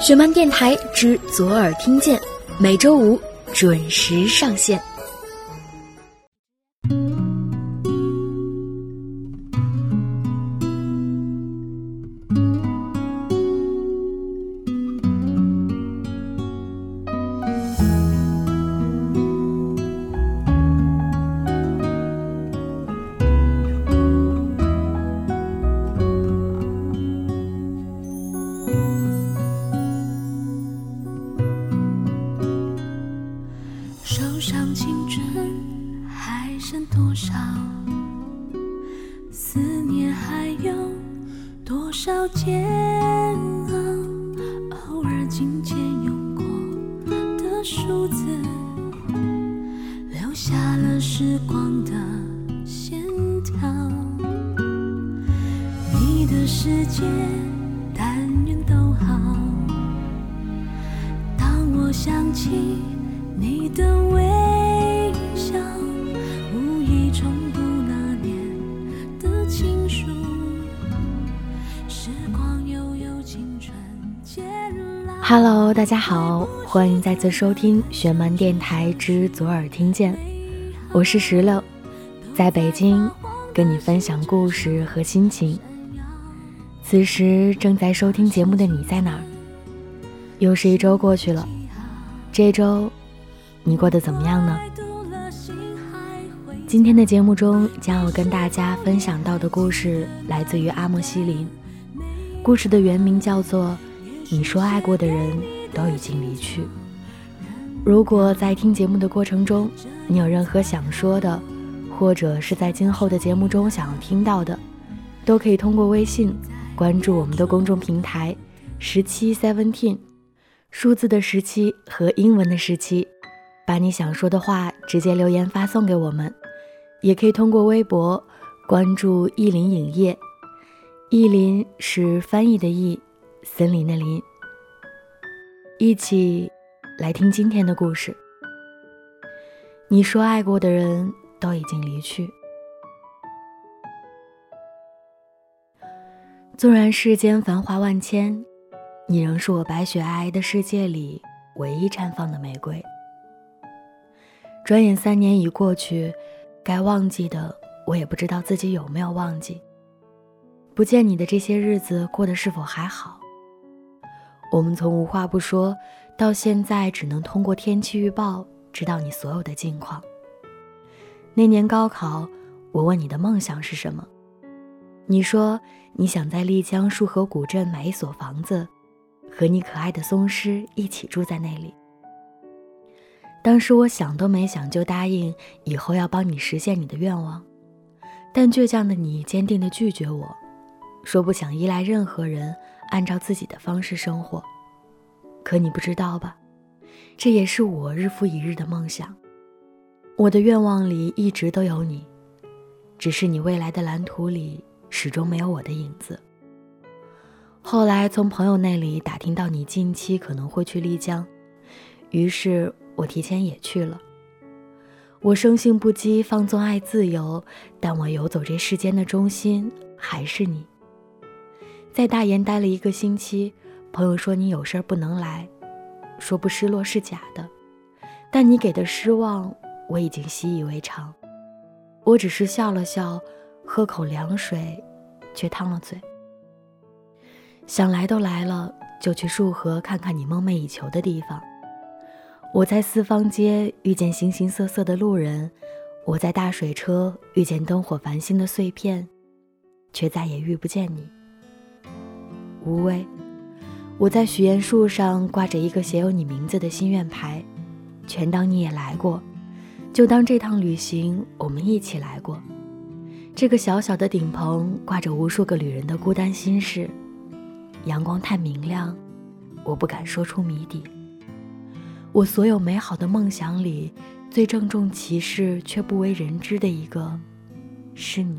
雪漫电台之左耳听见，每周五准时上线。少煎熬，偶尔琴键用过的数字，留下了时光的线条。你的世界，但愿都好。当我想起你的微。Hello，大家好，欢迎再次收听玄门电台之左耳听见，我是石榴，在北京跟你分享故事和心情。此时正在收听节目的你在哪儿？又是一周过去了，这周你过得怎么样呢？今天的节目中将要跟大家分享到的故事来自于阿莫西林，故事的原名叫做。你说爱过的人都已经离去。如果在听节目的过程中，你有任何想说的，或者是在今后的节目中想要听到的，都可以通过微信关注我们的公众平台十七 seventeen，数字的十七和英文的十七，把你想说的话直接留言发送给我们。也可以通过微博关注意林影业，意林是翻译的意。森林的林，一起来听今天的故事。你说爱过的人都已经离去，纵然世间繁华万千，你仍是我白雪皑皑的世界里唯一绽放的玫瑰。转眼三年已过去，该忘记的我也不知道自己有没有忘记。不见你的这些日子过得是否还好？我们从无话不说，到现在只能通过天气预报知道你所有的近况。那年高考，我问你的梦想是什么，你说你想在丽江束河古镇买一所房子，和你可爱的松狮一起住在那里。当时我想都没想就答应以后要帮你实现你的愿望，但倔强的你坚定地拒绝我，说不想依赖任何人。按照自己的方式生活，可你不知道吧？这也是我日复一日的梦想。我的愿望里一直都有你，只是你未来的蓝图里始终没有我的影子。后来从朋友那里打听到你近期可能会去丽江，于是我提前也去了。我生性不羁，放纵爱自由，但我游走这世间的中心还是你。在大研待了一个星期，朋友说你有事儿不能来，说不失落是假的，但你给的失望我已经习以为常，我只是笑了笑，喝口凉水，却烫了嘴。想来都来了，就去束河看看你梦寐以求的地方。我在四方街遇见形形色色的路人，我在大水车遇见灯火繁星的碎片，却再也遇不见你。无畏，我在许愿树上挂着一个写有你名字的心愿牌，全当你也来过，就当这趟旅行我们一起来过。这个小小的顶棚挂着无数个旅人的孤单心事，阳光太明亮，我不敢说出谜底。我所有美好的梦想里，最郑重其事却不为人知的一个，是你。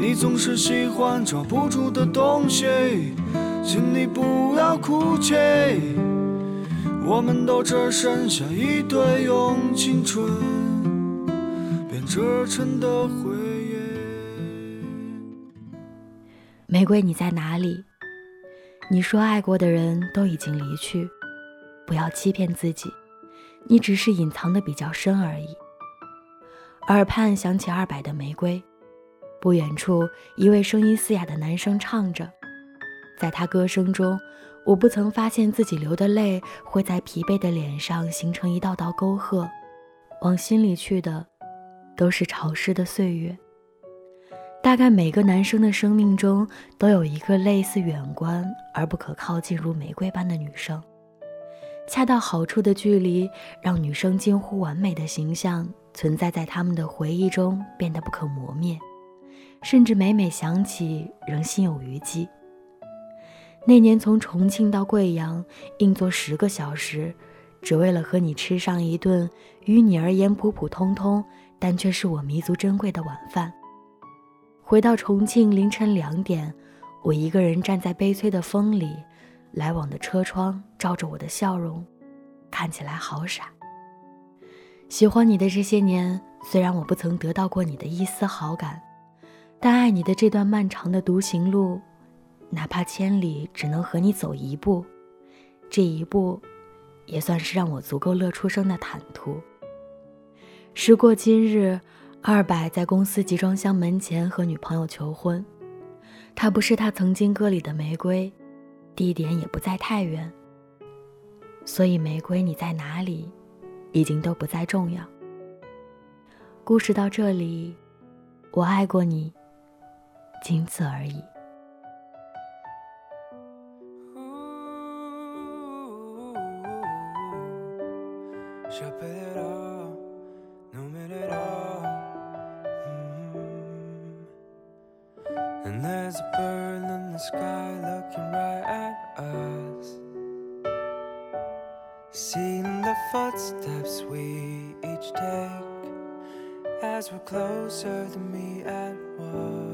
你总是喜欢抓不住的东西，请你不要哭泣。我们都只剩下一堆用青春编织成的回忆。玫瑰你在哪里？你说爱过的人都已经离去，不要欺骗自己，你只是隐藏的比较深而已。耳畔响起二百的玫瑰，不远处一位声音嘶哑的男生唱着，在他歌声中，我不曾发现自己流的泪会在疲惫的脸上形成一道道沟壑，往心里去的，都是潮湿的岁月。大概每个男生的生命中都有一个类似远观而不可靠近如玫瑰般的女生，恰到好处的距离让女生近乎完美的形象存在在他们的回忆中，变得不可磨灭，甚至每每想起仍心有余悸。那年从重庆到贵阳，硬坐十个小时，只为了和你吃上一顿于你而言普普通通，但却是我弥足珍贵的晚饭。回到重庆凌晨两点，我一个人站在悲催的风里，来往的车窗照着我的笑容，看起来好傻。喜欢你的这些年，虽然我不曾得到过你的一丝好感，但爱你的这段漫长的独行路，哪怕千里只能和你走一步，这一步，也算是让我足够乐出生的坦途。时过今日。二百在公司集装箱门前和女朋友求婚，她不是他曾经歌里的玫瑰，地点也不在太原。所以玫瑰你在哪里，已经都不再重要。故事到这里，我爱过你，仅此而已。footsteps we each take as we're closer to me at once.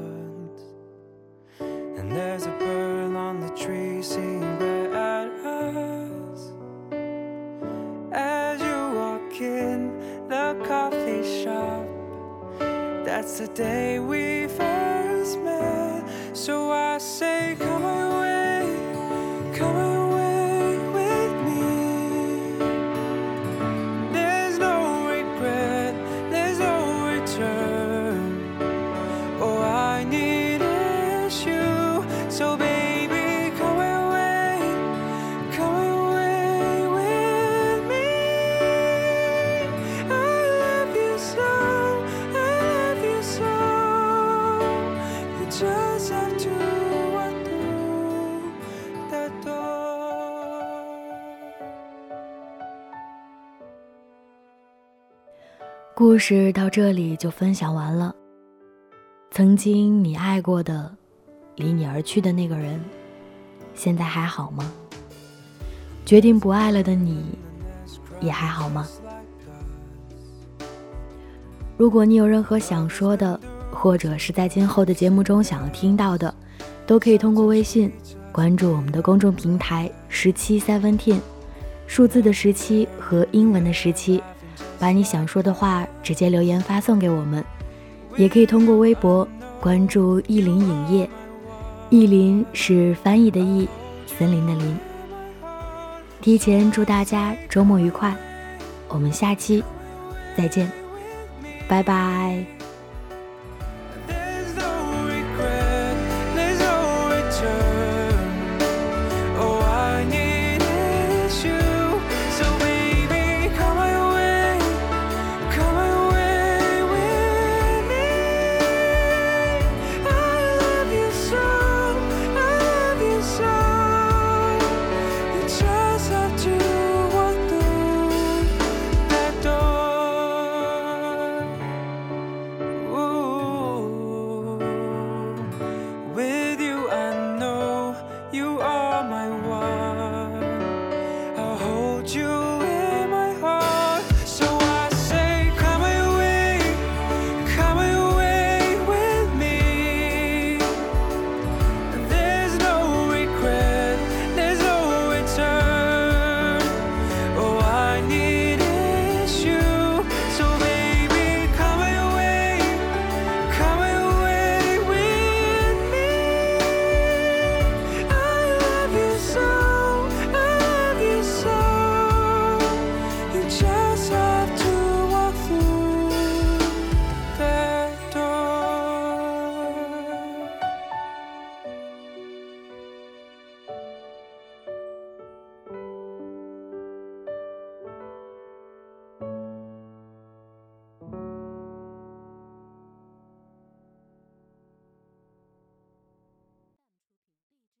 故事到这里就分享完了。曾经你爱过的，离你而去的那个人，现在还好吗？决定不爱了的你，也还好吗？如果你有任何想说的，或者是在今后的节目中想要听到的，都可以通过微信关注我们的公众平台十七 seventeen，数字的十七和英文的十七，把你想说的话直接留言发送给我们。也可以通过微博关注意林影业，意林是翻译的意，森林的林。提前祝大家周末愉快，我们下期再见，拜拜。